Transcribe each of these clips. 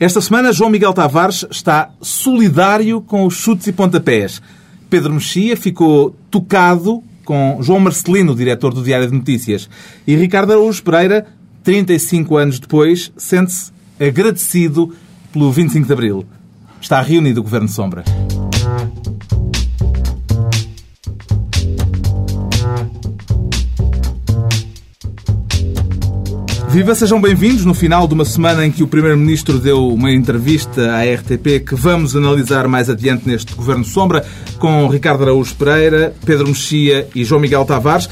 Esta semana, João Miguel Tavares está solidário com os chutes e pontapés. Pedro Mexia ficou tocado com João Marcelino, diretor do Diário de Notícias. E Ricardo Araújo Pereira, 35 anos depois, sente-se agradecido pelo 25 de Abril. Está reunido o Governo Sombra. Viva, sejam bem-vindos no final de uma semana em que o Primeiro-Ministro deu uma entrevista à RTP que vamos analisar mais adiante neste Governo Sombra com Ricardo Araújo Pereira, Pedro Mexia e João Miguel Tavares.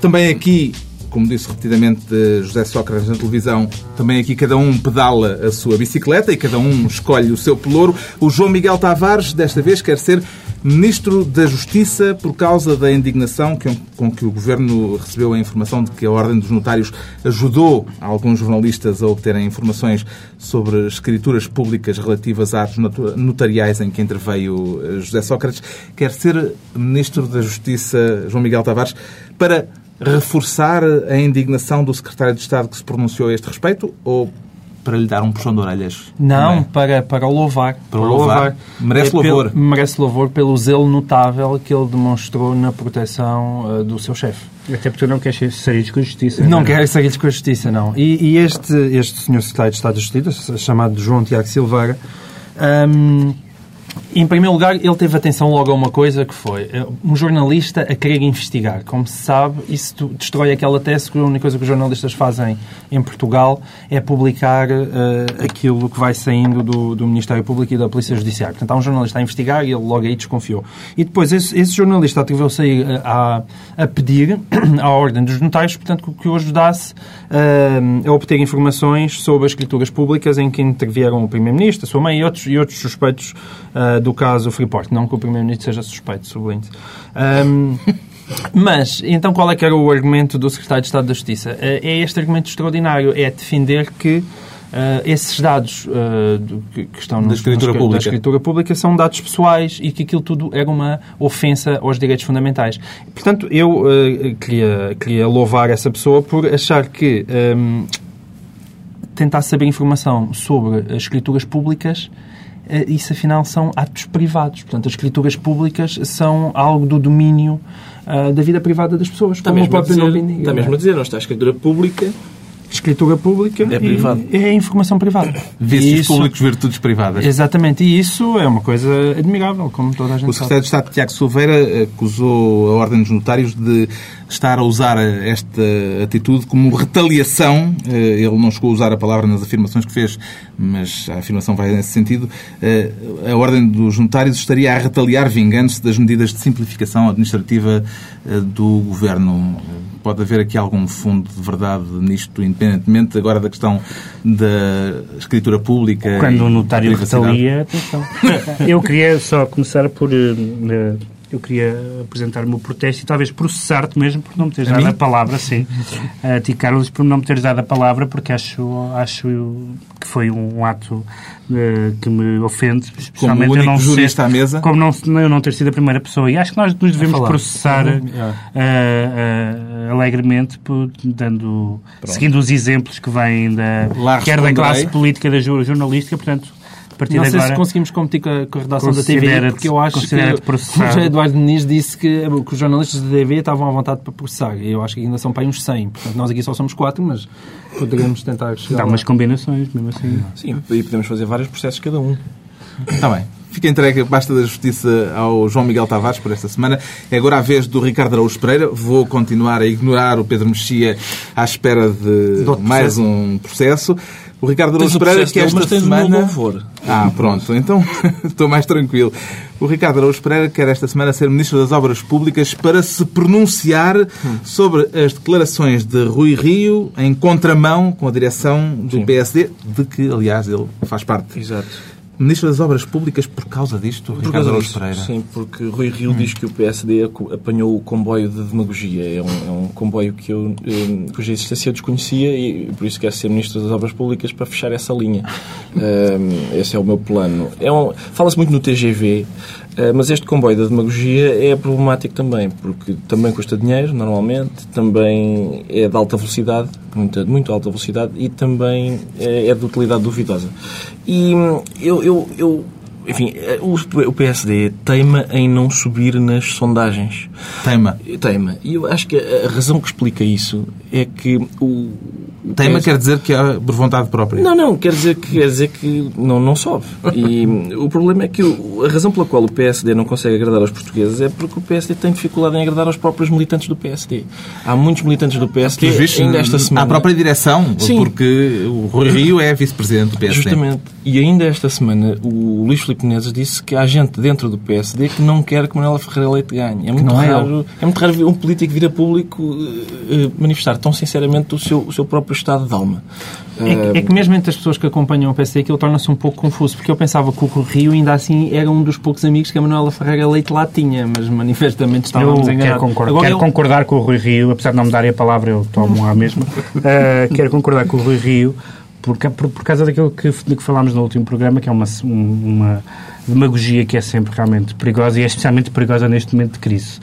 Também aqui, como disse repetidamente José Sócrates na televisão, também aqui cada um pedala a sua bicicleta e cada um escolhe o seu pelouro. O João Miguel Tavares, desta vez, quer ser Ministro da Justiça por causa da indignação com que o Governo recebeu a informação de que a Ordem dos Notários ajudou alguns jornalistas a obterem informações sobre escrituras públicas relativas a atos notariais em que interveio eh, José Sócrates. Quer ser Ministro da Justiça, João Miguel Tavares, para reforçar a indignação do Secretário de Estado que se pronunciou a este respeito ou para lhe dar um puxão de orelhas? Não, para, para o louvar. Para o louvar. louvar. Merece é louvor. Pelo, merece louvor pelo zelo notável que ele demonstrou na proteção uh, do seu chefe. Até porque tu não queres sair com a justiça. Não, não é? quero sair com a justiça, não. E, e, este, este senhor secretário de Estado de Justiça, chamado João Tiago Silveira, um, em primeiro lugar, ele teve atenção logo a uma coisa que foi eh, um jornalista a querer investigar. Como se sabe, isso destrói aquela tese que a única coisa que os jornalistas fazem em Portugal é publicar uh, aquilo que vai saindo do, do, Ministério Público e da Polícia Judiciária. Portanto, há um jornalista a investigar e ele logo aí desconfiou. E depois, esse, esse jornalista atreveu-se a, a, a, pedir à Ordem dos Notários, portanto, que o ajudasse uh, a obter informações sobre as escrituras públicas em que intervieram o Primeiro-Ministro, a sua mãe e outros, e outros suspeitos uh, do caso Freeport. Não que o Primeiro-Ministro seja suspeito, sublinho. Um, mas, então, qual é que era o argumento do Secretário de Estado da Justiça? Uh, é este argumento extraordinário, é defender que Uh, esses dados uh, que, que, estão da, escritura da escritura pública são dados pessoais e que aquilo tudo era uma ofensa aos direitos fundamentais. Portanto, eu uh, queria, queria louvar essa pessoa por achar que um, tentar saber informação sobre as escrituras públicas isso afinal são atos privados. Portanto, as escrituras públicas são algo do domínio uh, da vida privada das pessoas. Está mesmo, a dizer, está mesmo a dizer, não está a escritura pública escritura pública é, privado. é informação privada. Vícios isso, públicos, virtudes privadas. Exatamente, e isso é uma coisa admirável, como toda a gente O secretário de Estado, Tiago Silveira, acusou a Ordem dos Notários de estar a usar esta atitude como retaliação. Eh, ele não chegou a usar a palavra nas afirmações que fez, mas a afirmação vai nesse sentido. Eh, a Ordem dos Notários estaria a retaliar, vingando-se das medidas de simplificação administrativa eh, do Governo pode haver aqui algum fundo de verdade nisto, independentemente agora da questão da escritura pública. Quando o notário retalia, atenção. Eu queria só começar por. Uh, eu queria apresentar o meu protesto e talvez processar-te mesmo por não me teres a dado mim? a palavra, sim. A ti, Carlos, por não me teres dado a palavra, porque acho, acho que foi um ato uh, que me ofende. Especialmente como eu não jurista ser, à mesa? Como não, eu não ter sido a primeira pessoa. E acho que nós nos devemos processar uh, uh, alegremente, por, dando, seguindo os exemplos que vêm da, quer da classe política da jornalística, portanto, partir não sei agora, se conseguimos competir com a, com a redação da TV, porque eu acho que o Eduardo Muniz disse que, que, os jornalistas da TV estavam à vontade para processar. Eu acho que ainda são para aí uns 100. Portanto, nós aqui só somos 4, mas poderíamos tentar chegar Dá umas combinações, mesmo assim. Sim, e podemos fazer vários processos cada um. Está bem. Fica entregue basta da Justiça ao João Miguel Tavares por esta semana. É agora a vez do Ricardo Araújo Pereira. Vou continuar a ignorar o Pedro Mexia à espera de mais um processo. O Ricardo Araújo Pereira, que esta semana... louvor. Ah, pronto. Então estou mais tranquilo. O Ricardo Araújo Pereira quer esta semana ser Ministro das Obras Públicas para se pronunciar sobre as declarações de Rui Rio em contramão com a direção do Sim. PSD, de que, aliás, ele faz parte. Exato. Ministro das Obras Públicas por causa disto, por Ricardo Araújo Pereira? Sim, porque Rui Rio hum. diz que o PSD apanhou o comboio de demagogia. É um, é um comboio que eu, eh, cuja existência eu desconhecia e por isso quer ser Ministro das Obras Públicas para fechar essa linha. Um, esse é o meu plano. É um, Fala-se muito no TGV. Uh, mas este comboio da demagogia é problemático também, porque também custa dinheiro, normalmente, também é de alta velocidade, muito, muito alta velocidade, e também é, é de utilidade duvidosa. E hum, eu, eu, eu enfim, o PSD teima em não subir nas sondagens. Teima? Teima. E eu acho que a razão que explica isso é que o, Teima quer dizer que é por vontade própria. Não, não, quer dizer que, quer dizer que não, não sobe. E o problema é que o, a razão pela qual o PSD não consegue agradar aos portugueses é porque o PSD tem dificuldade em agradar aos próprios militantes do PSD. Há muitos militantes do PSD visto, ainda esta semana. À própria direção, Sim. porque o Rui Rio é vice-presidente do PSD. Justamente. E ainda esta semana o Luís Filipe Menezes disse que há gente dentro do PSD que não quer que Manuela Ferreira Leite ganhe. É muito, é raro, é, é muito raro ver um político vir a público uh, manifestar tão sinceramente o seu, o seu próprio estado de alma. É que, é que mesmo entre as pessoas que acompanham o PSD aquilo torna-se um pouco confuso, porque eu pensava que o Rio ainda assim era um dos poucos amigos que a Manuela Ferreira Leite lá tinha, mas manifestamente estávamos eu enganados. Quero, concordar, Agora, quero eu... concordar com o Rui Rio, apesar de não me darem a palavra, eu tomo a mesma. uh, quero concordar com o Rui Rio por, por, por causa daquilo que, de que falámos no último programa, que é uma, uma demagogia que é sempre realmente perigosa e é especialmente perigosa neste momento de crise.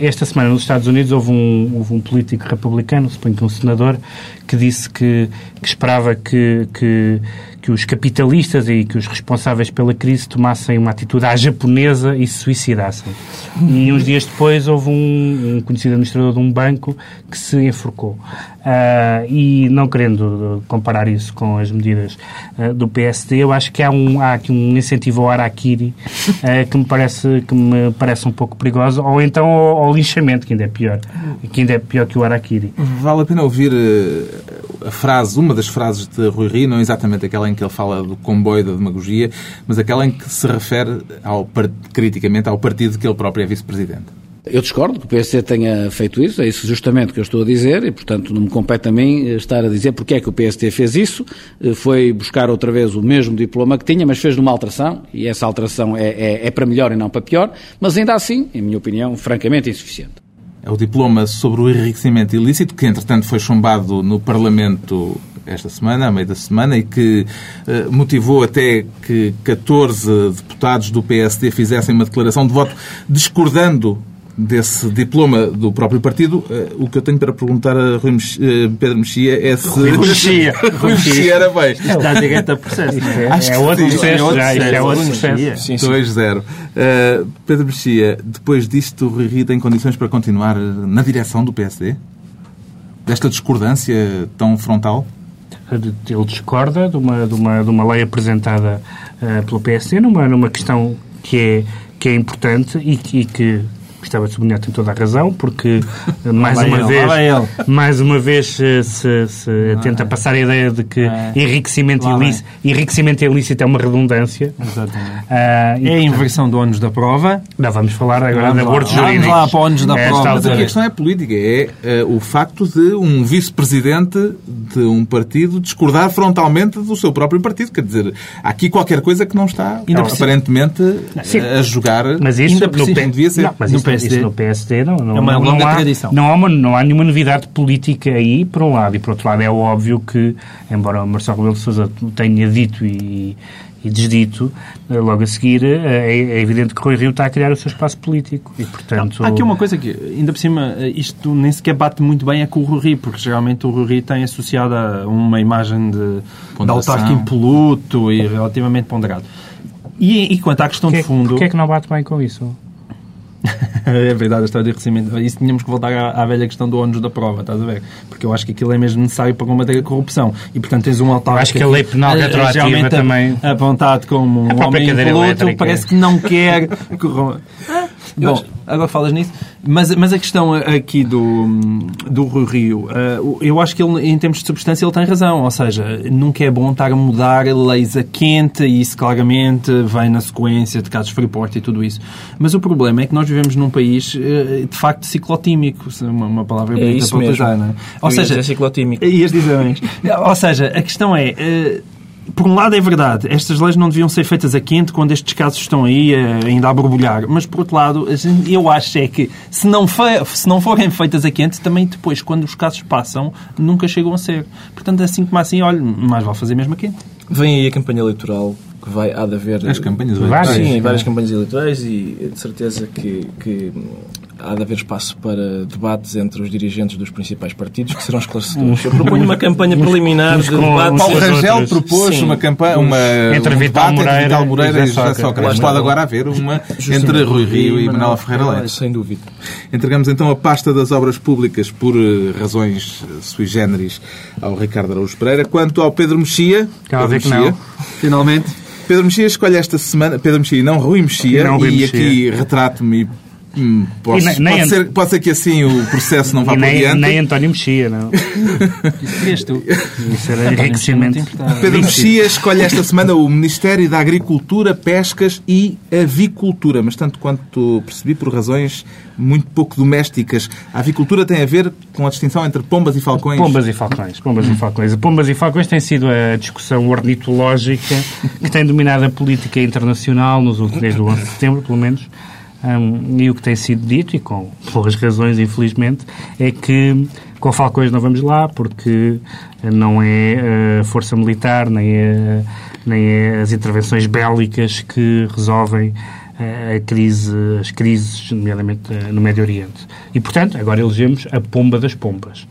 Esta semana nos Estados Unidos houve um, houve um político republicano, suponho que um senador, que disse que, que esperava que, que, que os capitalistas e que os responsáveis pela crise tomassem uma atitude à japonesa e se suicidassem. E uns dias depois houve um, um conhecido administrador de um banco que se enforcou. Uh, e não querendo comparar isso com as medidas uh, do PSD, eu acho que há, um, há aqui um incentivo ao Araquiri uh, que, me parece, que me parece um pouco perigoso, ou então ao, ao, linchamento, que ainda é pior, que ainda é pior que o Araquiri. Vale a pena ouvir a frase, uma das frases de Rui Rio, não exatamente aquela em que ele fala do comboio da demagogia, mas aquela em que se refere ao, criticamente ao partido que ele próprio é vice-presidente. Eu discordo que o PSD tenha feito isso, é isso justamente que eu estou a dizer, e portanto não me compete a mim estar a dizer porque é que o PSD fez isso. Eh, foi buscar outra vez o mesmo diploma que tinha, mas fez numa alteração, e essa alteração é, é, é para melhor e não para pior, mas ainda assim, em minha opinião, francamente insuficiente é o diploma sobre o enriquecimento ilícito, que entretanto foi chumbado no Parlamento esta semana, à meio da semana, e que uh, motivou até que 14 deputados do PSD fizessem uma declaração de voto discordando desse diploma do próprio partido, uh, o que eu tenho para perguntar a Rui Mexia, uh, Pedro Mexia é se... Rui Mexia. Rui Mexia era bem. Está direto a processo. É, Acho é outro processo já. É outro processo. 2-0. Uh, Pedro Mexia, depois disto, o Rui Rio tem condições para continuar na direção do PSD? Desta discordância tão frontal? Ele discorda de uma, de uma, de uma lei apresentada uh, pelo PSD numa, numa questão que é, que é importante e, e que gostava de sublinhar, tem toda a razão, porque mais uma ele, vez, mais uma vez se, se tenta é. passar a ideia de que é. enriquecimento, ilícito, enriquecimento ilícito é uma redundância. Exatamente. Uh, é a inversão do ônus da prova. Não, vamos falar agora de abortos jurídicos. Vamos lá para o ônus da é, prova. Mas aqui a questão é política, é uh, o facto de um vice-presidente de um partido discordar frontalmente do seu próprio partido. Quer dizer, há aqui qualquer coisa que não está, não, aparentemente, Sim. a jogar. Mas isso no, devia ser. Não, mas no PSD. Isso no PSD não, não, é uma não, não há, tradição. Não há, uma, não há nenhuma novidade política aí, por um lado. E por outro lado, é óbvio que, embora o Marcelo Rebelo de Sousa tenha dito e, e desdito, eh, logo a seguir, eh, é, é, evidente que Rui Rio está a criar o seu espaço político. E, portanto... Há aqui uma coisa que, ainda por cima, eh, isto nem sequer bate muito bem é com o Rui Rio, porque geralmente o Rui Rio tem associado a uma imagem de, de autarca impoluto e relativamente ponderado. E, e quanto à questão que, de fundo... Porquê é que não bate bem com isso? É verdade, a história do enriquecimento. Isso tínhamos que voltar à, à, velha questão do ônus da prova, estás a ver? Porque eu acho que aquilo é mesmo necessário para combater a corrupção. E, portanto, tens um altar... Acho que a lei penal retroativa também... apontado como um homem impoluto, parece que não quer... Bom, agora falas nisso. Mas, mas a questão aqui do, do Rui Rio, uh, eu acho que ele, em termos de substância, ele tem razão. Ou seja, nunca é bom estar a mudar leis a quente e isso claramente vem na sequência de casos Freeport e tudo isso. Mas o problema é que nós vivemos num país, uh, de facto, ciclotímico. Uma, uma palavra é bonita para utilizar, não é? Ou seja, ciclotímico. Ias dizer Ou seja, a questão é... Por um lado é verdade, estas leis não deviam ser feitas a quente quando estes casos estão aí ainda a borbulhar, mas por outro lado, eu acho é que se não, for, se não forem feitas a quente, também depois, quando os casos passam, nunca chegam a ser. Portanto, assim como assim, olha, mais vale fazer mesmo a quente. Vem aí a campanha eleitoral que vai, há de haver... As campanhas Várias. eleitorais. Sim, várias campanhas eleitorais e de certeza que, que há de haver espaço para debates entre os dirigentes dos principais partidos que serão esclarecedores. Eu proponho uma campanha preliminar de com- debate. Paulo Rangel propôs Sim. uma campanha, uma, Entre um Vital debate Moreira entre Vital Moreira e e José Sócrates. Pode está. agora haver uma Justamente. entre Rui Rio e Manuela Ferreira Leite. Sem dúvida. Entregamos então a pasta das obras públicas por eh, razões eh, sui generis ao Ricardo Araújo Pereira. Quanto ao Pedro Mexia, Pedro ver que Mexia, não. Finalmente. Pedro Mexia escolhe esta semana, Pedro Mexia, não Rui Mexia, Não Rui e Mexia. aqui retrato-me e hum, posso- nem- nem pode, Ant- ser, pode ser que assim o processo não vá E para nem, diante. nem António Mexia, não. Isso querias tu. Isso era enriquecimento. Pedro Mexia escolhe esta semana o Ministério da Agricultura, Pescas e Avicultura, mas tanto quanto percebi, por razões muito pouco domésticas. A avicultura tem a ver com a distinção entre pombas e falcões. Pombas e falcões. Pombas e falcões. Pombas e falcões tem sido a discussão ornitológica que tem dominado a política internacional nos últimos, desde o 11 de setembro, pelo menos. E o que tem sido dito, e com boas razões, infelizmente, é que com falcões não vamos lá, porque não é a força militar, nem é, nem é as intervenções bélicas que resolvem a crise, as crises, nomeadamente eh, no Médio Oriente. E, portanto, agora elegemos a pomba das pombas.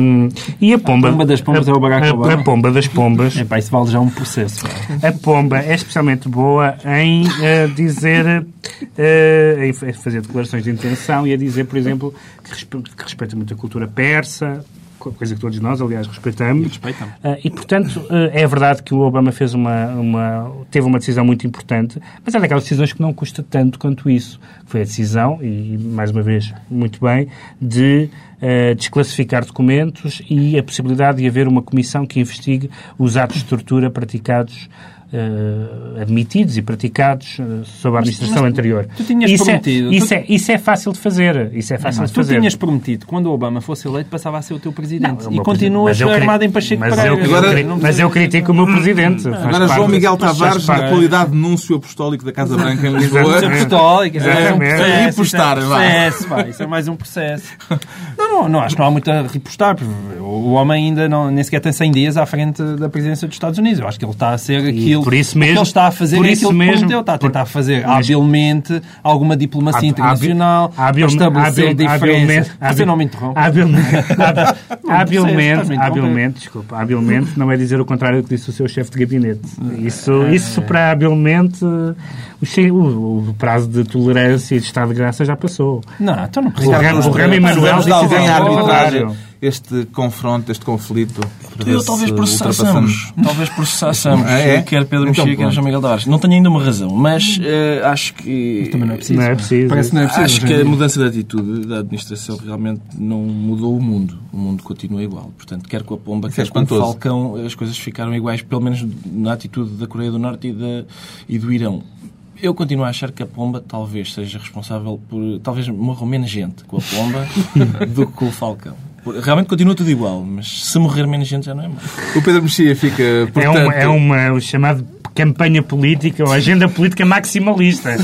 Hum, e a pomba, pomba das pombas a, é o Barack a- Obama? a pomba das pombas É pá, isso vale já um processo. a pomba é especialmente boa em eh, dizer, eh, em fa- fazer declarações de intenção e a dizer, por exemplo, que, respe- que respeita muito a cultura persa, coisa que todos nós, aliás, respeitamos. Respeitamos. Eh, e, portanto, eh, é verdade que o Obama fez uma, uma- teve uma decisão muito importante, mas é daquelas decisões que não custa tanto quanto isso. Foi a decisão, e mais uma vez, muito bem, de eh, desclassificar documentos e a possibilidade de haver uma comissão que investigue os atos de tortura praticados eh, admitidos e praticados eh, sob a administração anterior. tu tinhas isso prometido, É, isso, tu- é, isso é fácil de fazer. Isso é fácil Mas de tu fazer. tinhas prometido que quando o Obama fosse eleito passava a ser o teu presidente. Não, o e continuas mas armado em Pacheco mas Pereira. eu, Agora- mas eu critico o meu presidente. Faz Agora parte- João Miguel Tavares, na qualidade de núncio apostólico da Casa Branca em Lisboa. É apostólico, é mais um É, processo. é repostar, isso é um processo, vá, Isso é mais um processo. Não, não, não, acho que não há muito a repostar. O homem ainda não, nem sequer tem 100 dias à frente da presidência dos Estados Unidos. Eu acho que ele está a ser aquilo. por isso o que mesmo- ele está a fazer por é aquilo que mesmo- prometeu. Está a tentar fazer habilmente alguma diplomacia internacional habil- para estabelecer habil- diferenças. habilmente- Você não me interrompe. Habilmente, habilmente, habilmente, desculpa, habilmente não é dizer o contrário do que disse o seu chefe de gabinete. Isso, isso para habilmente, o, o- prazo de tolerância e de estado de graça já passou. Não, então não O Rami- o Rami Manuel disse alguém a o arbitrar contrário. Este confronto, este conflito. Eu talvez processassamos. Talvez processassamos. Ah, é? Quer Pedro Então, Mexia, quer. João Miguel Tavares. Não tenho ainda uma razão, mas eh, acho que. Também não é preciso. Não é preciso. Parece que não é preciso. Acho que a mudança de atitude da administração realmente não mudou o mundo. O mundo continua igual. Portanto, quer com a Pomba, Isso é quer com o. Falcão, as coisas ficaram iguais, pelo menos na atitude da Coreia do Norte e, da, e do Irão. Eu continuo a achar que a Pomba talvez seja responsável por... Talvez morram menos gente com a Pomba do que com o Falcão. Realmente continua tudo igual, mas se morrer menos gente já não é mal. O Pedro Mexia fica, É portanto... uma, é uma o chamado campanha política ou agenda política maximalista.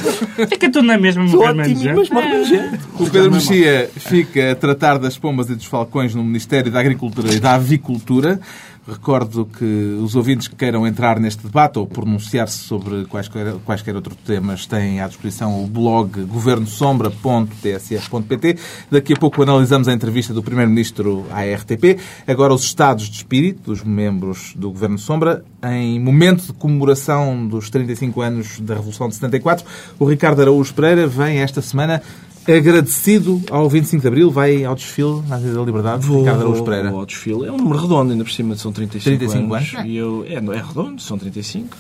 Fica tudo na mesma morrer menos gente. morre menos gente. O Pedro Mexia fica a tratar das pombas e dos falcões no Ministério da Agricultura e da Avicultura. Recordo que os ouvintes que queiram entrar neste debate ou pronunciar-se sobre quaisquer, quaisquer outros temas têm à disposição o blog governosombra.tsf.pt. Daqui a pouco analisamos a entrevista do Primeiro-Ministro à RTP. Agora os estados de espírito dos membros do Governo Sombra. Em momento de comemoração dos 35 anos da Revolução de 74, o Ricardo Araújo Pereira vem esta semana agradecido ao 25 de Abril, vai ao desfile na Avenida da Liberdade, Vou, Ricardo Araújo Pereira. vou ao desfile. É um número redondo, ainda por cima são 35, 35 anos. anos? E eu, é, é redondo, são 35.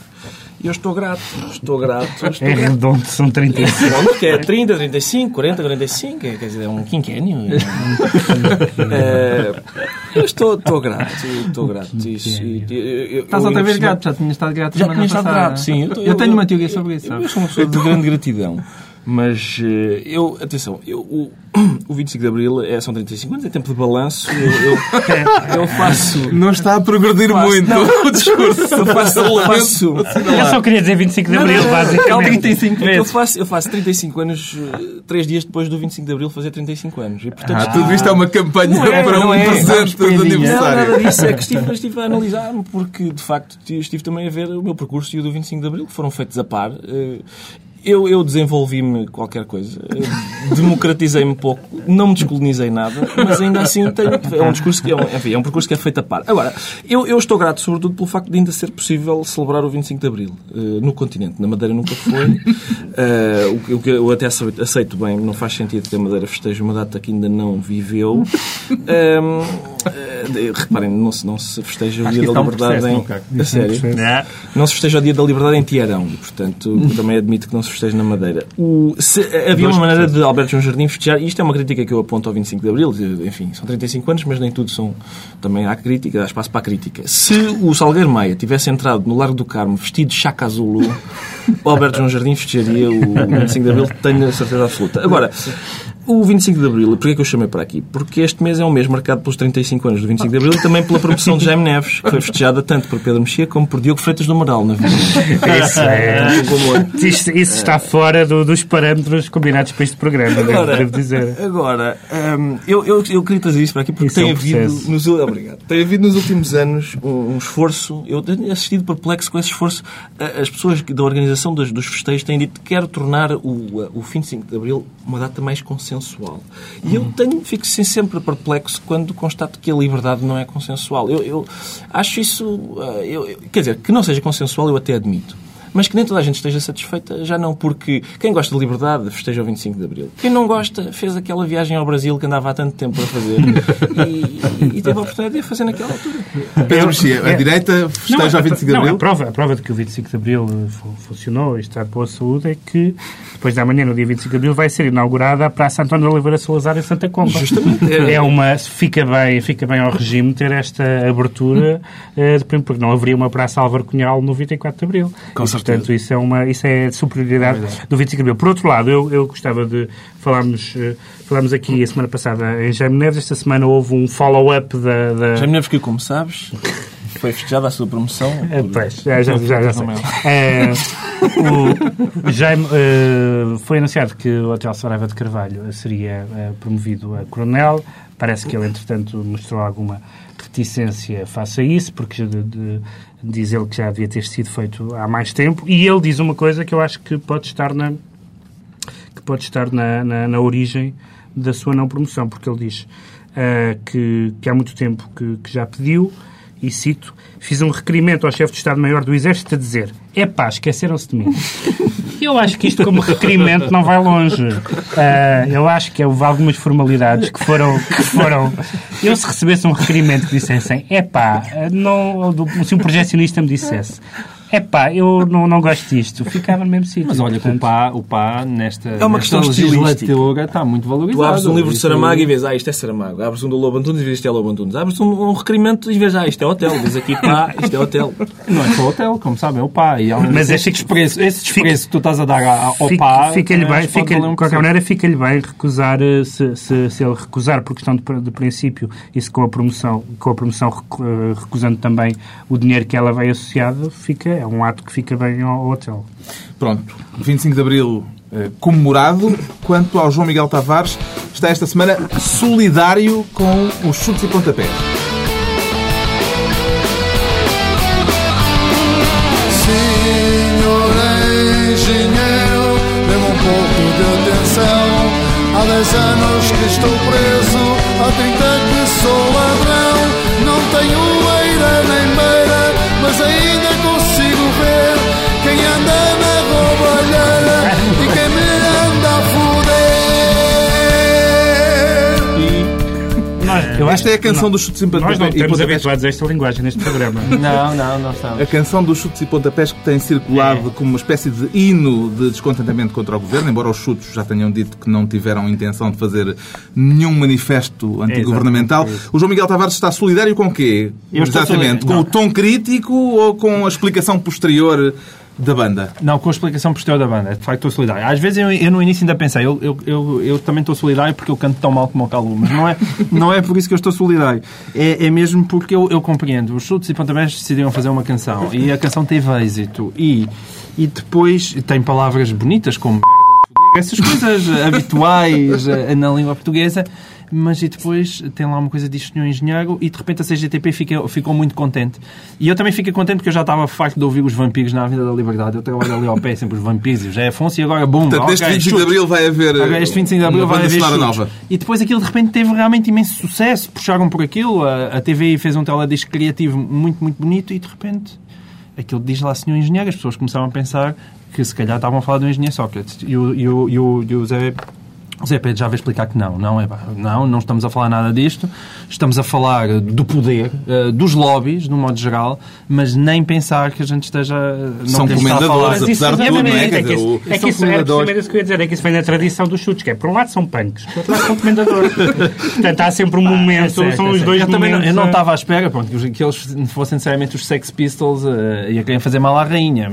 E eu estou grato, estou grato. Estou É grato. redondo, são 35. Redondo, que é 30, 35, 40, 45, quer dizer, é um quinquênio. É, eu estou, estou grato, estou grato. Isso, e- eu- eu- Estás eu outra vez grato, já tinha estado grato Já semana tinha estado passada. grato, sim. Eu, tenho uma teoria sobre isso. Eu sabes? sou uma pessoa de grande gratidão. Mas eh, eu, atenção, eu, o, o 25 de Abril é, são 35 anos, é tempo de balanço. Eu, eu, eu faço. Não está a progredir Faço- muito não. o discurso. Eu faço. Eu faço Eu só queria dizer 25 de Abril, basicamente. 35 É que eu faço, eu faço 35 anos, eh, três dias depois do 25 de Abril, fazer 35 anos. E, portanto, Ah, tudo isto é uma campanha Não é, para não um é. presente de para a linha. Não, aniversário. nada disso. É que estive, estive a analisar-me, porque de facto estive também a ver o meu percurso e o do 25 de Abril, que foram feitos a par. Eu, eu desenvolvi-me qualquer coisa, democratizei-me um pouco, não me descolonizei nada, mas ainda assim tenho, é um discurso que é um, enfim, é um percurso que é feito a par. Agora, eu, eu estou grato sobretudo pelo facto de ainda ser possível celebrar o 25 de Abril eh, no continente. Na Madeira nunca foi. Eh, o que- eu até aceito, bem, não faz sentido que a Madeira festeje uma data que ainda não viveu. Ehm, eh, reparem, não se, não se festeja o Acho Dia da um Liberdade processo, em. não? A sério? É. Não se festeja o Dia da Liberdade em Tiarão e, portanto, também admito que não se festeja na Madeira. O- se- havia uma maneira de Alberto João Jardim festejar, e isto é uma crítica que eu aponto ao 25 de Abril, enfim, são 35 anos, mas nem tudo são. Também há crítica, há espaço para a crítica. Se o Salgueiro Maia tivesse entrado no Largo do Carmo vestido de Chaka Zulu, o Alberto João Jardim festejaria o 25 de Abril, tenho a certeza absoluta. Agora, o 25 de Abril, porquê é que eu chamei para aqui? Porque este mês é um mês marcado pelos 35 anos do 25 de Abril e também pela promoção de Jaime Neves, que foi festejada tanto por Pedro Mexia como por Diogo Freitas do Amaral na vida. Isso, é, isso, isso está fora do- dos parâmetros combinados para este programa, devo, Agora, devo dizer. agora hum, eu, eu, eu queria trazer isso para aqui porque Isso é tem, um havido nos, obrigado, tem havido nos últimos anos um, um esforço, eu tenho assistido perplexo com esse esforço. As pessoas da organização dos, dos festejos têm dito que quero tornar o, o fim de 5 de Abril uma data mais consensual. E eu tenho, fico assim, sempre perplexo quando constato que a liberdade não é consensual. Eu, eu acho isso, eu- eu- quer dizer, que não seja consensual eu até admito. Mas que nem toda a gente esteja satisfeita, já não, porque quem gosta de liberdade festeja o 25 de Abril. Quem não gosta fez aquela viagem ao Brasil que andava há tanto tempo para fazer e, e- e teve a oportunidade de a fazer naquela altura. Pedro Mexia, a é- direita festeja a- a 25 de não, Abril? a prova, a prova de que o 25 de Abril eh, fu- funcionou e está de boa saúde é que depois da manhã, no dia 25 de Abril, vai ser inaugurada a Praça António de Oliveira Salazar em Santa Comba. Justamente. É uma, fica, bem, fica bem ao regime ter esta abertura, eh, porque não haveria uma Praça Álvaro Cunhal no 24 de Abril. Com certeza. portanto, isso é, uma, isso é superioridade do 25 de Abril. Por outro lado, eu, eu gostava de falarmos, eh, falámos aqui a semana passada em Jaime Neves, esta semana houve um follow-up da, da, Já me lembro que, como sabes, foi festejada a sua promoção. é, pois, já, já, já, já sei. É, o Jaime, eh, foi anunciado que o Hotel Saraiva de Carvalho seria eh, promovido a coronel. Parece que ele, entretanto, mostrou alguma reticência face a isso, porque de- de- diz ele que já devia ter sido feito há mais tempo. E ele diz uma coisa que eu acho que pode estar na, que pode estar na, na, na origem da sua não promoção, porque ele diz ah, que, que há muito tempo que, que já pediu, e cito, fiz um requerimento ao chefe de Estado-Maior do Exército a dizer é pá, esqueceram-se de mim. Eu acho que isto como requerimento não vai longe. Ah, eu acho que houve algumas formalidades que foram, que foram... Eu se recebesse um requerimento que dissessem é pá, não, se um projecionista me dissesse é pá, eu não, não gosto disto, ficava no mesmo sítio. Mas olha que o Portanto, pá, o pá nesta, É uma nesta questão legislatura está muito valorizado. Tu abres um livro de Saramago e vês, ah, isto é Saramago. Abres um do Lobo Antunes e vês, isto é Lobo Antunes. Abres um, um requerimento e vês, ah, isto é hotel. Vês aqui, pá, isto é hotel. Não é só o hotel, como sabem, é o pá. E Mas esse fica- desprezo, esse desprezo que tu estás a dar ao Fica- pá... Fica-lhe também bem, fica de qualquer maneira, fica-lhe bem recusar, eh, se, se, se ele recusar por questão de, de princípio, isso com a promoção, com a promoção eh, recusando também o dinheiro que ela vai associado, fica, é um ato que fica bem ao, hotel. Pronto, 25 de Abril eh, comemorado. Quanto ao João Miguel Tavares, está esta semana solidário com os chutes e pontapés. Senhor engenheiro, dê-me um pouco de atenção. Há 10 anos que estou preso, há 30 que eu Esta é a canção não- dos chutes e Nós não pontapés. e estamos pontapés. habituados a esta linguagem neste programa. Não, não, não A estamos. canção dos chutes e pontapés que tem circulado como uma espécie de hino de descontentamento contra o governo, embora os chutes já tenham dito que não tiveram intenção de fazer nenhum manifesto antigovernamental. O João Miguel Tavares está solidário com o quê? Eu Exatamente. Com Não. o tom crítico ou com a explicação posterior da banda. Não, com a explicação posterior da banda. De facto, estou solidário. Às vezes eu, eu no início ainda pensei, eu, eu, eu, eu, também estou solidário porque eu canto tão mal como o Calu, mas não é, não é por isso que eu estou solidário. É, é mesmo porque eu, eu compreendo. Os chutes e pontapés decidiram fazer uma canção e a canção teve êxito. E, e depois tem palavras bonitas como essas coisas habituais eh, na língua portuguesa mas e depois tem lá uma coisa disto, senhor engenheiro, e de repente a CGTP fica, ficou muito contente. E eu também fiquei contente porque eu já estava farto de ouvir os vampiros na Avenida da Liberdade. Eu trabalho ali ao pé sempre os vampiros e o José Afonso, e agora, bom, Portanto, este 25 de Abril vai haver. Agora, este 25 de Abril vai haver nova. E depois aquilo de repente teve realmente imenso sucesso, puxaram por aquilo, a, a TVI fez um teledisco criativo muito, muito bonito e de repente aquilo diz lá senhor engenheiro, as pessoas começaram a pensar que se calhar estavam a falar do engenheiro Sócrates. E o, e o, e o, e o Zé Zé Pedro já veio explicar que não, não, é, não, não estamos a falar nada disto. Estamos a falar do poder, uh, dos lobbies, no modo geral, mas nem pensar que a gente esteja. Não São comendadores, apesar de tudo, não é? É que isso, é que isso, é isso que eu ia dizer, é que isso vem da tradição dos chutes, que é, por um lado são punks, por outro lado são comendadores. Portanto, há sempre um momento, são os dois eu momentos. Também não, eu não estava à espera pronto, que eles fossem necessariamente os Sex Pistols uh, e a querem fazer mal à rainha,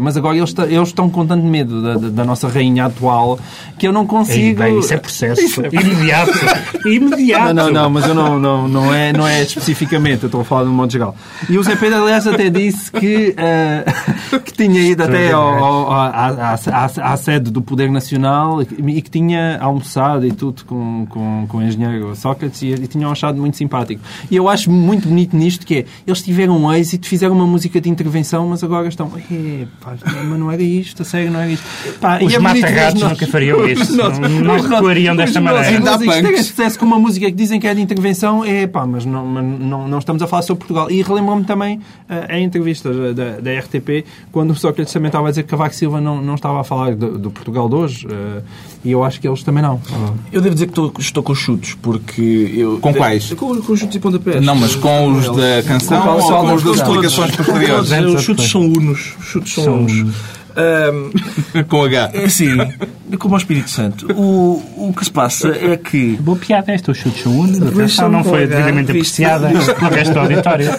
mas agora eles, eles estão com tanto medo da, da, nossa rainha atual que eu não consigo. Bem, isso é processo imediato. imediato. Não, não, não, mas eu não, não, não, é, não é especificamente, eu estou a falar de um modo geral. E o Zé Pedro, aliás, até disse que, uh, que tinha ido até ao, ao, à, à, à, sede do Poder Nacional e que tinha almoçado e tudo com, com, com o engenheiro Sócrates e, e tinham achado muito simpático. E eu acho muito bonito nisto que é, eles tiveram um êxito, fizeram uma música de intervenção, mas agora estão, pá, mas não era isto, a sério, não era isto. Pá, Os é mata-gatos nunca fariam isto. não, não, não recuariam desta maneira. Ainda há punks. sucesso com uma música que dizem que é de intervenção, é pá, mas não, não, não estamos a falar sobre Portugal. E relembro-me também uh, a entrevista da, da, RTP, quando o Sócrates também estava a dizer que Cavaco Silva não, não estava a falar do, do Portugal de hoje. Uh, e eu acho que eles também não. Eu devo dizer que estou, estou com os chutos, porque eu... Com quais? Com, com os chutos e pontapés. Não, mas com os da canção com ou com os das explicações posteriores? Os chutos são unos. Os chutos são, são unos. Um, com H. É assim, como ao Espírito Santo. O, o que se passa é que. Boa piada esta, os chutes são únicos. Atenção, não foi devidamente apreciada pelo resto do auditório.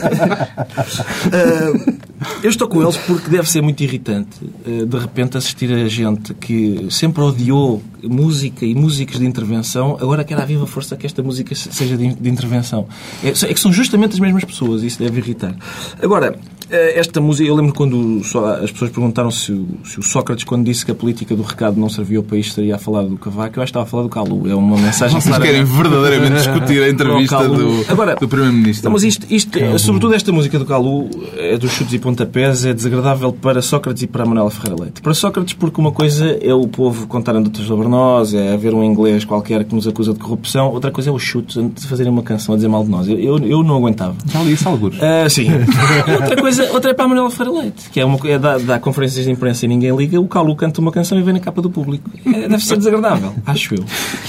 Uh, eu estou com eles porque deve ser muito irritante, uh, de repente, assistir a gente que sempre odiou música e músicas de intervenção, agora quer a viva força que esta música seja de, de intervenção. É, é que são justamente as mesmas pessoas, isso deve irritar. Agora, eh, esta música, eu lembro quando as pessoas perguntaram se o, se o, Sócrates, quando disse que a política do recado não servia ao país, estaria a falar do Cavaco. Eu acho que estava a falar do Calu. É uma mensagem Vocês querem verdadeiramente discutir a entrevista do, Agora, do Primeiro-Ministro. Mas isto, isto sobretudo esta música do Calu, é dos chutes e pontapés, é desagradável para Sócrates e para Manuela Ferreira Leite. Para Sócrates, porque uma coisa é o povo contar anedotas sobre nós, é haver um inglês qualquer que nos acusa de corrupção, outra coisa é os chutes, antes de fazerem uma canção a dizer mal de nós. Eu, eu não aguentava. Já li isso alguns. Uh, sim. outra coisa outra é para a Manuela Ferreira Leite, que é, uma, é da, da conferências de imprensa e ninguém liga, o Calu canta uma canção e vem na capa do público. É, deve ser desagradável, acho eu.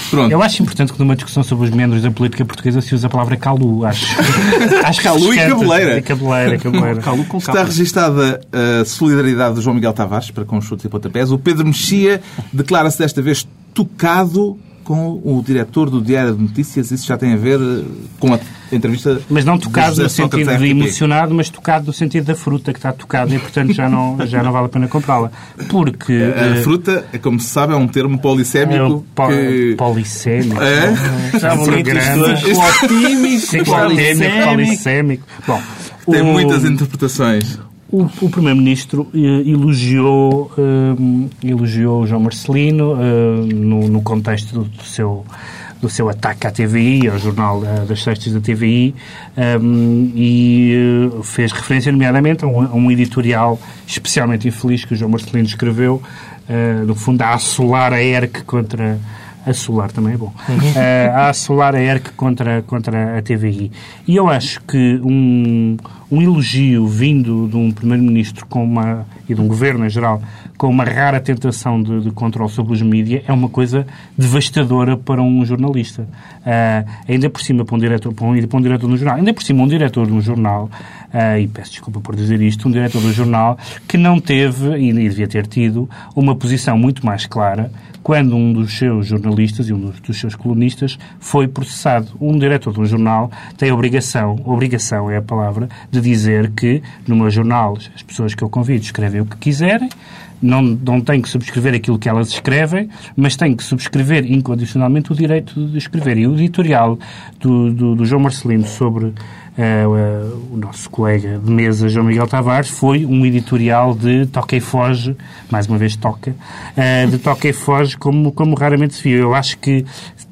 Pronto. Eu acho importante que numa discussão sobre os membros da política portuguesa se use a palavra Calu. Acho, acho Calu e cabeleira. E cabeleira, cabeleira. Calu com Está registada a solidariedade do João Miguel Tavares para com os chutes e pontapés. O Pedro Mexia declara-se desta vez tocado com o diretor do Diário de Notícias. Isso já tem a ver eh, com a entrevista. Mas não tocado no sentido de emocionado, mas tocado no sentido da fruta que está tocada e, portanto, já não, já não vale a pena comprá-la. Porque. A, a uh, fruta, como se sabe, é um termo polissémico. É um po que... Polissémico. É? Já Ciclotímico, polissémico. Bom, tem o... muitas interpretações. O, o Primeiro-Ministro eh, elogiou, eh, elogiou João Marcelino eh, no, no, contexto do, do, seu, do seu ataque à TVI, ao jornal das sextas da TVI, um, e fez referência, nomeadamente, a um, a um, editorial especialmente infeliz que o João Marcelino escreveu, uh, no fundo, a assolar a ERC contra a solar também é bom, uh, a assolar a ERC contra, contra a TVI. E eu acho que um, um elogio vindo de um Primeiro-Ministro com uma, e de um Governo em geral com uma rara tentação de, de controle sobre os mídias é uma coisa devastadora para um jornalista. Uh, ainda por cima, para um diretor, para um, para um diretor de um jornal, ainda por cima, um diretor de um jornal, uh, e peço desculpa por dizer isto, um diretor de um jornal que não teve, e devia ter tido, uma posição muito mais clara quando um dos seus jornalistas e um dos, dos seus colunistas foi processado. Um diretor de um jornal tem a obrigação, obrigação é a palavra, de dizer que no meu jornal as pessoas que eu convido escrevem o que quiserem, não, não têm que subscrever aquilo que elas escrevem, mas têm que subscrever incondicionalmente o direito de escrever. E o editorial do, do, do João Marcelino sobre uh, o nosso colega de mesa, João Miguel Tavares, foi um editorial de toca e foge, mais uma vez toca, uh, de toca e foge como, como raramente se viu. Eu acho que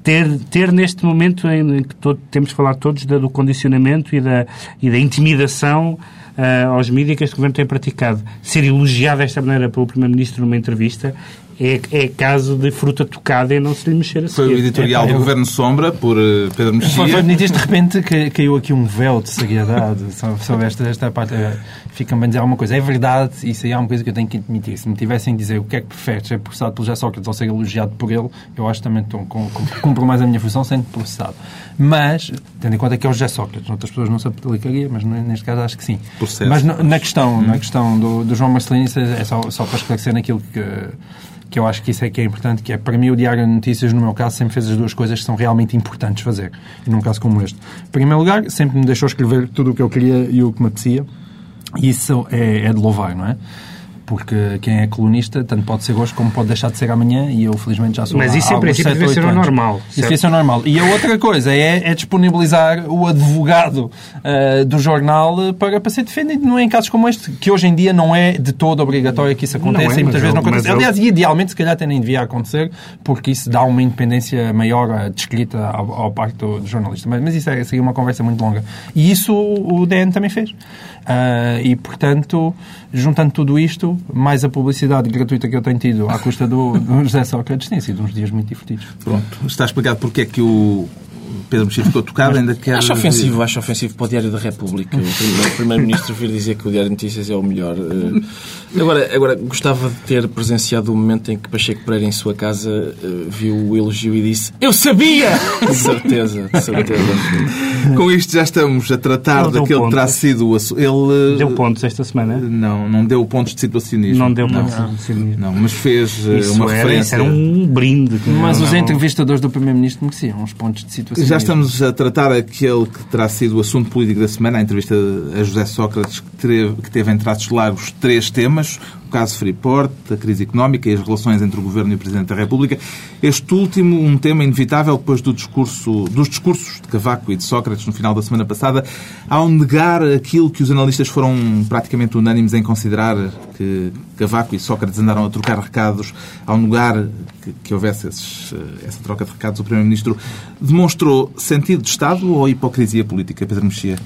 ter, ter neste momento em que todo, temos falado todos do condicionamento e da, e da intimidação uh, aos mídias que este governo tem praticado, ser elogiado desta maneira pelo Primeiro-Ministro numa entrevista é, é caso de fruta tocada e não se lhe mexer a seguir. Foi o editorial é, do eu... Governo Sombra, por uh, Pedro Mexia. Foi, foi de repente que caiu aqui um véu de seriedade sobre esta, esta parte. Eh, fica-me a dizer alguma coisa. É verdade, isso aí é uma coisa que eu tenho que admitir. Se me tivessem a dizer o que é que prefere, ser processado pelo José Sócrates ou ser elogiado por ele, eu acho que também estou, com, com, cumpro mais a minha função sendo processado. Mas, tendo em conta que é o José Sócrates, outras pessoas não se aplicaria, mas neste caso acho que sim. Processo. Mas na questão, na questão do, do João Marcelino, é só, só para esclarecer naquilo que que eu acho que isso é que é importante, que é, para mim, o Diário de Notícias, no meu caso, sempre fez as duas coisas que são realmente importantes fazer, num caso como este. Em primeiro lugar, sempre me deixou escrever tudo o que eu queria e o que me apetecia, e isso é, é de louvar, não é? Porque quem é colunista tanto pode ser hoje como pode deixar de ser amanhã e eu felizmente já sou Mas isso em princípio deve ser o normal. Isso deve ser normal. E a outra coisa é, é disponibilizar o advogado uh, do jornal para, para ser defendido não é, em casos como este, que hoje em dia não é de todo obrigatório que isso aconteça é, e muitas vezes não acontece. Aliás, idealmente se calhar até nem devia acontecer porque isso dá uma independência maior de escrita ao, ao parte do, do jornalista. Mas, mas isso é, seria uma conversa muito longa. E isso o DN também fez. Uh, e, portanto, juntando tudo isto, mais a publicidade gratuita que eu tenho tido à custa do, do José Sócrates, tem sido uns dias muito divertidos. Pronto, está explicado porque é que o Pedro Mexia ficou tocado, ainda quer... Acho ofensivo, acho ofensivo para o Diário da República. O Primeiro-Ministro vir dizer que o Diário de Notícias é o melhor. Eh, agora, agora, gostava de ter presenciado o momento em que Pacheco Pereira, em sua casa, eh, viu o elogio e disse Eu sabia! De certeza, de certeza. Com isto já estamos a tratar Ele daquele que terá sido o Ele... Deu pontos esta semana? Não, não deu pontos de situacionismo. Não deu pontos de situacionismo. Não, mas fez eh, isso uma era, referência... Isso era um brinde. Mas os entrevistadores do Primeiro-Ministro mereciam uns pontos de situacionismo. Já estamos a tratar aquele que terá sido o assunto político da semana, a entrevista a José Sócrates, que teve, que teve em traços largos três temas caso Freeport, a crise económica e as relações entre o Governo e o Presidente da República. Este último, um tema inevitável depois do discurso, dos discursos de Cavaco e de Sócrates no final da semana passada, ao negar aquilo que os analistas foram praticamente unânimes em considerar que Cavaco e Sócrates andaram a trocar recados, ao negar que, que houvesse esses, eh, essa troca de recados, o Primeiro-Ministro demonstrou sentido de Estado ou hipocrisia política, Pedro Mexia?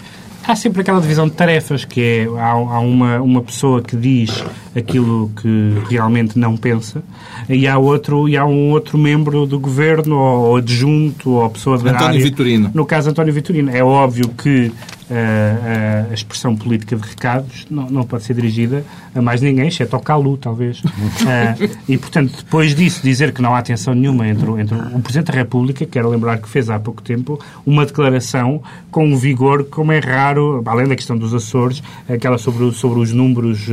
Há sempre aquela divisão de tarefas, que é há, há, uma, uma pessoa que diz aquilo que realmente não pensa e há, outro, e há um outro membro do governo, ou adjunto, ou pessoa da António área. Vitorino. No caso António Vitorino. É óbvio que a, a expressão política de recados não, não pode ser dirigida a mais ninguém, exceto ao Calu, talvez. uh, e, portanto, depois disso, dizer que não há tensão nenhuma entre, entre o Presidente da República, quero lembrar que fez há pouco tempo, uma declaração com um vigor como é raro, além da questão dos Açores, aquela sobre, sobre os números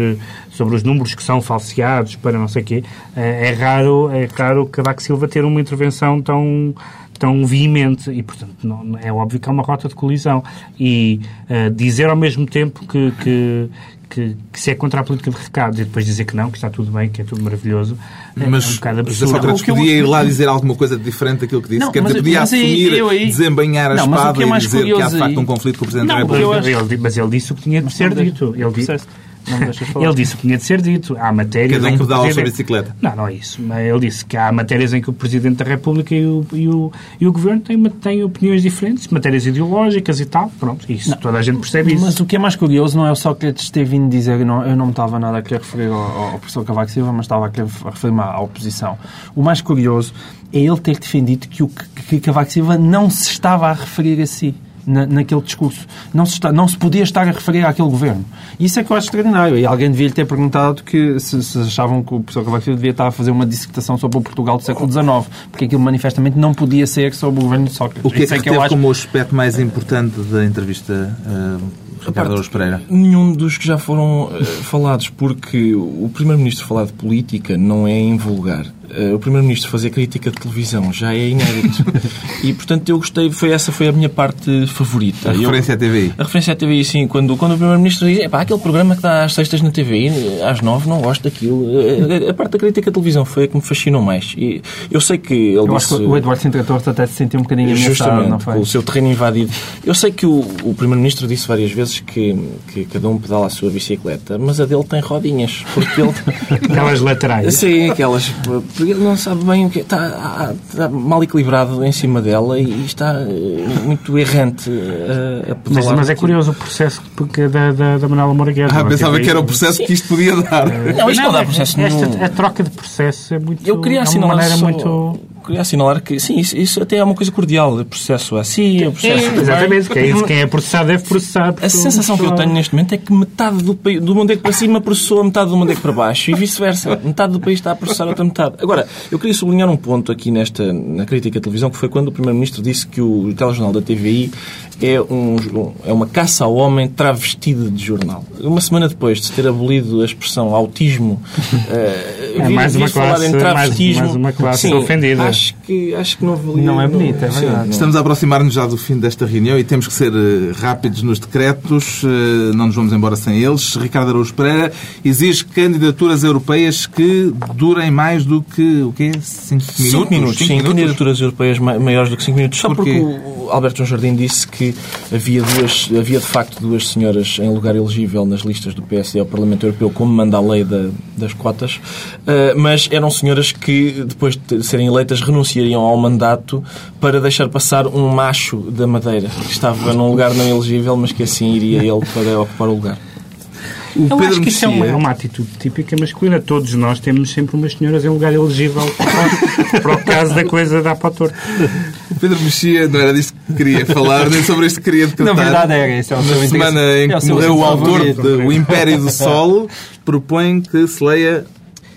sobre os números que são falseados para não sei o quê, é raro, é raro Cavaco Silva ter uma intervenção tão tão veemente e, portanto, não, é óbvio que é uma rota de colisão. E uh, dizer ao mesmo tempo que, que, que, que, se é contra a política de recados e depois dizer que não, que está tudo bem, que é tudo maravilhoso, é mas, é um bocado absurdo. Sócrates podia ir lá dizer alguma coisa diferente daquilo que disse. Não, Quer dizer, podia assumir, aí, aí... desembanhar a não, espada é e dizer que há de facto um conflito com o Presidente não, da República. Ele, mas ele disse o que tinha de ser dito. Ele disse... Ele disse que tinha de ser dito. Há matérias. Cada um pedala sua bicicleta. Não, não é isso. Ele disse que há matérias em que o Presidente da República e o, e o, e o Governo têm, têm opiniões diferentes, matérias ideológicas e tal. Pronto, isso. Não. Toda a gente percebe isso. Mas o que é mais curioso não é o Sócrates ter vindo dizer. Não, eu não me estava nada a querer referir ao, ao professor Cavaco Silva, mas estava a querer referir-me à oposição. O mais curioso é ele ter defendido que o que Cavaco Silva não se estava a referir a si na, naquele discurso. Não se, está, não se podia estar a referir àquele governo. Isso é que eu acho extraordinário. E alguém devia lhe ter perguntado que se, se achavam que o professor Cavaco Silva devia estar a fazer uma dissertação sobre o Portugal do século XIX, porque aquilo manifestamente não podia ser sobre o governo de Sócrates. O que é que, é que teve acho... como o aspecto mais importante da entrevista uh, Pereira? Nenhum dos que já foram uh, falados, porque o Primeiro-Ministro falar de política não é invulgar. Uh, o Primeiro-Ministro fazer crítica de televisão já é inédito. e, portanto, eu gostei, foi essa foi a minha parte favorita. A referência eu, à TVI. A referência à TVI, sim. Quando, quando o Primeiro-Ministro diz, pá, aquele programa que dá às sextas na TVI, às nove, não gosto daquilo. A, a, parte da crítica de televisão foi a que me fascinou mais. E eu sei que ele eu disse... Acho que o Eduardo Sintra Torto até se sentiu um bocadinho ameaçado, não foi? o seu terreno invadido. Eu sei que o, o Primeiro-Ministro disse várias vezes que, que cada um pedala a sua bicicleta, mas a dele tem rodinhas. Porque ele... aquelas laterais. Sim, aquelas. Porque ele não sabe bem o que está, está mal equilibrado em cima dela e está eh, muito errante a, a mas, mas é curioso o processo porque da, da, da Manuela Moraguete. Ah, pensava que era o processo Sim. que isto podia dar. Não, isto não, não dá processo esta, nenhum. A troca de processo é muito. Eu queria assinalar é uma maneira só... muito queria assinalar que, sim, isso, isso, até é uma coisa cordial. O processo assim, o processo... É, exatamente, que é isso. Quem é processado deve processar. A sensação que eu tenho neste momento é que metade do, país, do Mondego para cima processou a metade do Mondego para baixo e vice-versa. Metade do país está a processar a outra metade. Agora, eu queria sublinhar um ponto aqui nesta, na crítica à televisão, que foi quando o Primeiro-Ministro disse que o telejornal da TVI é, um, é uma caça ao homem travestido de jornal. Uma semana depois de se ter abolido a expressão autismo, uh, é mais uma classe, em travestismo. Mais, mais uma classe sim, ofendida. Acho que, acho que não valia. Não é bonito, é verdade. Sim, Estamos a aproximar-nos já do fim desta reunião e temos que ser uh, rápidos nos decretos, uh, não nos vamos embora sem eles. Ricardo Araújo Pereira exige candidaturas europeias que durem mais do que o quê? 5 minutos? 5 minutos, sim, minutos? candidaturas europeias maiores do que 5 minutos. Só porque o Alberto João Jardim disse que havia, duas, havia de facto duas senhoras em lugar elegível nas listas do PSD ao Parlamento Europeu, como manda a lei da, das cotas, uh, mas eram senhoras que, depois de serem eleitas, renunciariam ao mandato para deixar passar um macho da Madeira, que estava num lugar não elegível, mas que assim iria ele para ocupar o lugar. O Eu Pedro acho que isso é uma, é uma, atitude típica masculina. Todos nós temos sempre umas senhoras em lugar elegível para, para o caso da coisa dar para o torto. Pedro Mexia não era disto que queria falar, nem sobre isto que queria decretar. Na verdade era. Esse é o Na semana em que é morreu o autor de O Império do Sol, propõe que se leia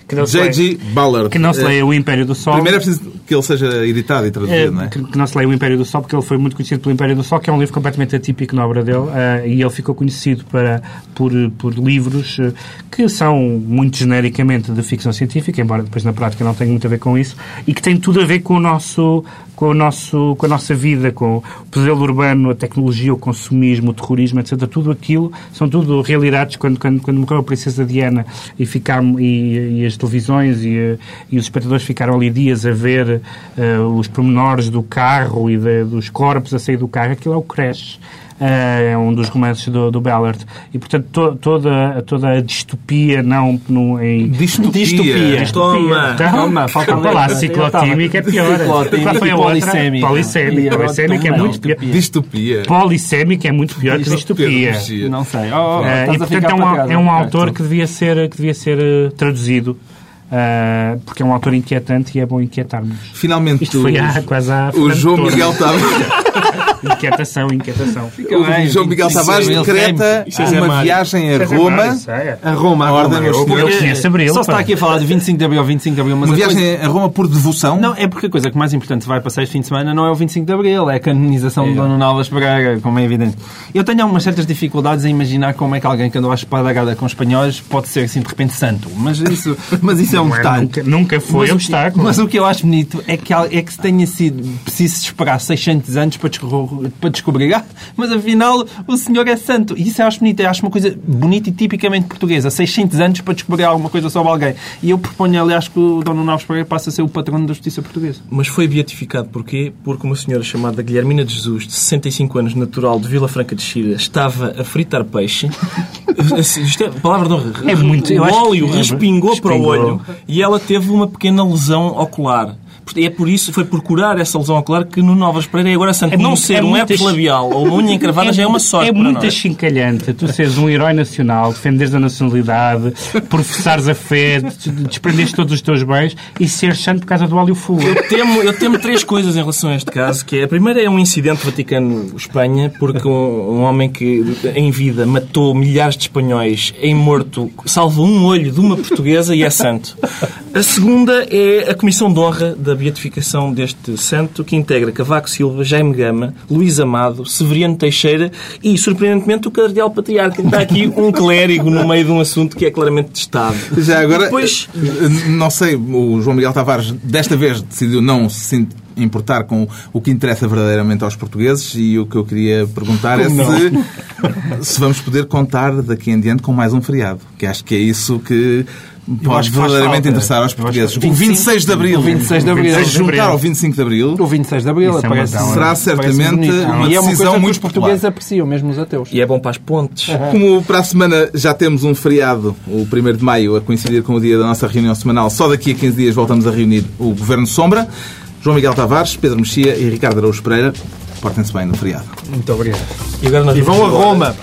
J.G. Ballard. Que não se leia O Império do Sol. Primeiro é preciso que ele seja editado e traduzido, é, não é? Que, que, não se leia O Império do Sol, porque ele foi muito conhecido pelo Império do Sol, que é um livro completamente atípico na obra dele, uh, e ele ficou conhecido para, por, por livros uh, que são muito genericamente de ficção científica, embora depois na prática não tenha muito a ver com isso, e que tem tudo a ver com o nosso com, o nosso, com a nossa vida, com o pesadelo urbano, a tecnologia, o consumismo, o terrorismo, etc. Tudo aquilo são tudo realidades. Quando, quando, quando morreu a Princesa Diana e, ficaram, e, e as televisões e, e, os espectadores ficaram ali dias a ver uh, os pormenores do carro e de, dos corpos a sair do carro, aquilo é o crash. Eh, é um dos romances do, do Ballard. E, portanto, to, toda, toda a distopia, não no, em... Distopia. Distopia. Toma, então, toma. Falta lá, ciclotímica é pior. Qual foi a? Polissémica. Polissémica é muito pior. Distopia. Polissémica é muito pior que distopia. Não sei. Oh, oh, uh, e, portanto, é um, é um autor que devia ser, que devia ser uh, traduzido Uh, porque é um autor inquietante e é bom inquietar-nos. Finalmente, Isto foi há, quase há o João Miguel Tavares. inquietação, inquietação. Fica o bem, João Miguel Tavares decreta é uma viagem a Roma. A Roma, a ordem dos senhores. Abril, Só está aqui a falar de 25 de Abril, 25 de Abril. Mas uma viagem coisa... a Roma por devoção? Não, é porque a coisa que mais importante vai passar este fim de semana não é o 25 de Abril, é a canonização é. de Dona Nalvas Pereira, como é evidente. Eu tenho algumas certas dificuldades em imaginar como é que alguém que andou à espadagada com espanhóis pode ser assim de repente santo. Mas isso, mas isso é um é detalhe. Nunca, nunca foi mas, obstáculo. Mas o que eu acho bonito é que, é que tenha sido preciso esperar 600 anos para descobrir, para descobrir ah, mas afinal o senhor é santo. E isso eu acho bonito. Eu acho uma coisa bonita e tipicamente portuguesa. 600 anos para descobrir alguma coisa sobre alguém. E eu proponho, aliás, que o Dom Naves Pereira passe a ser o patrono da justiça portuguesa. Mas foi beatificado porquê? Porque uma senhora chamada Guilhermina de Jesus, de 65 anos, natural de Vila Franca de Xira, estava a fritar peixe. Isto é palavra de honra. É muito, o óleo respingou, respingou para o olho e ela teve uma pequena lesão ocular. É por isso, foi por curar essa lesão ocular que no Novas Pereira é agora santo. É não ser é um herpes labial ou uma unha encravada é, já é uma sorte. É muito achincalhante tu seres um herói nacional, defenderes a nacionalidade, professares a fé, desprenderes todos os teus bens e seres santo por causa do óleo full. Eu temo, eu temo três coisas em relação a este caso, que é, a primeira é um incidente Vaticano-Espanha, porque um, um homem que em vida matou milhares de espanhóis em morto, salvo um olho de uma portuguesa e é santo. A segunda é a Comissão de Honra da da beatificação deste santo, que integra Cavaco Silva, Jaime Gama, Luís Amado, Severiano Teixeira e, surpreendentemente, o Cardeal Patriarca. Está aqui um clérigo no meio de um assunto que é claramente de Estado. Já agora, Depois... não sei, o João Miguel Tavares desta vez decidiu não se importar com o que interessa verdadeiramente aos portugueses e o que eu queria perguntar é se, se vamos poder contar daqui em diante com mais um feriado, que acho que é isso que pode verdadeiramente interessar aos portugueses. O 26 de Abril. O 26 de Abril. Se juntar ao 25 de Abril. O 26 de Abril é parece, será certamente uma e é uma decisão muito que os portugueses apreciam, mesmo os ateus. E é bom para as pontes. Como para a semana já temos um feriado, o 1 de Maio, a coincidir com o dia da nossa reunião semanal, só daqui a 15 dias voltamos a reunir o Governo Sombra. João Miguel Tavares, Pedro Mexia e Ricardo Araújo Pereira. Portem-se bem no feriado. Muito obrigado. E, agora nós e vão a Roma.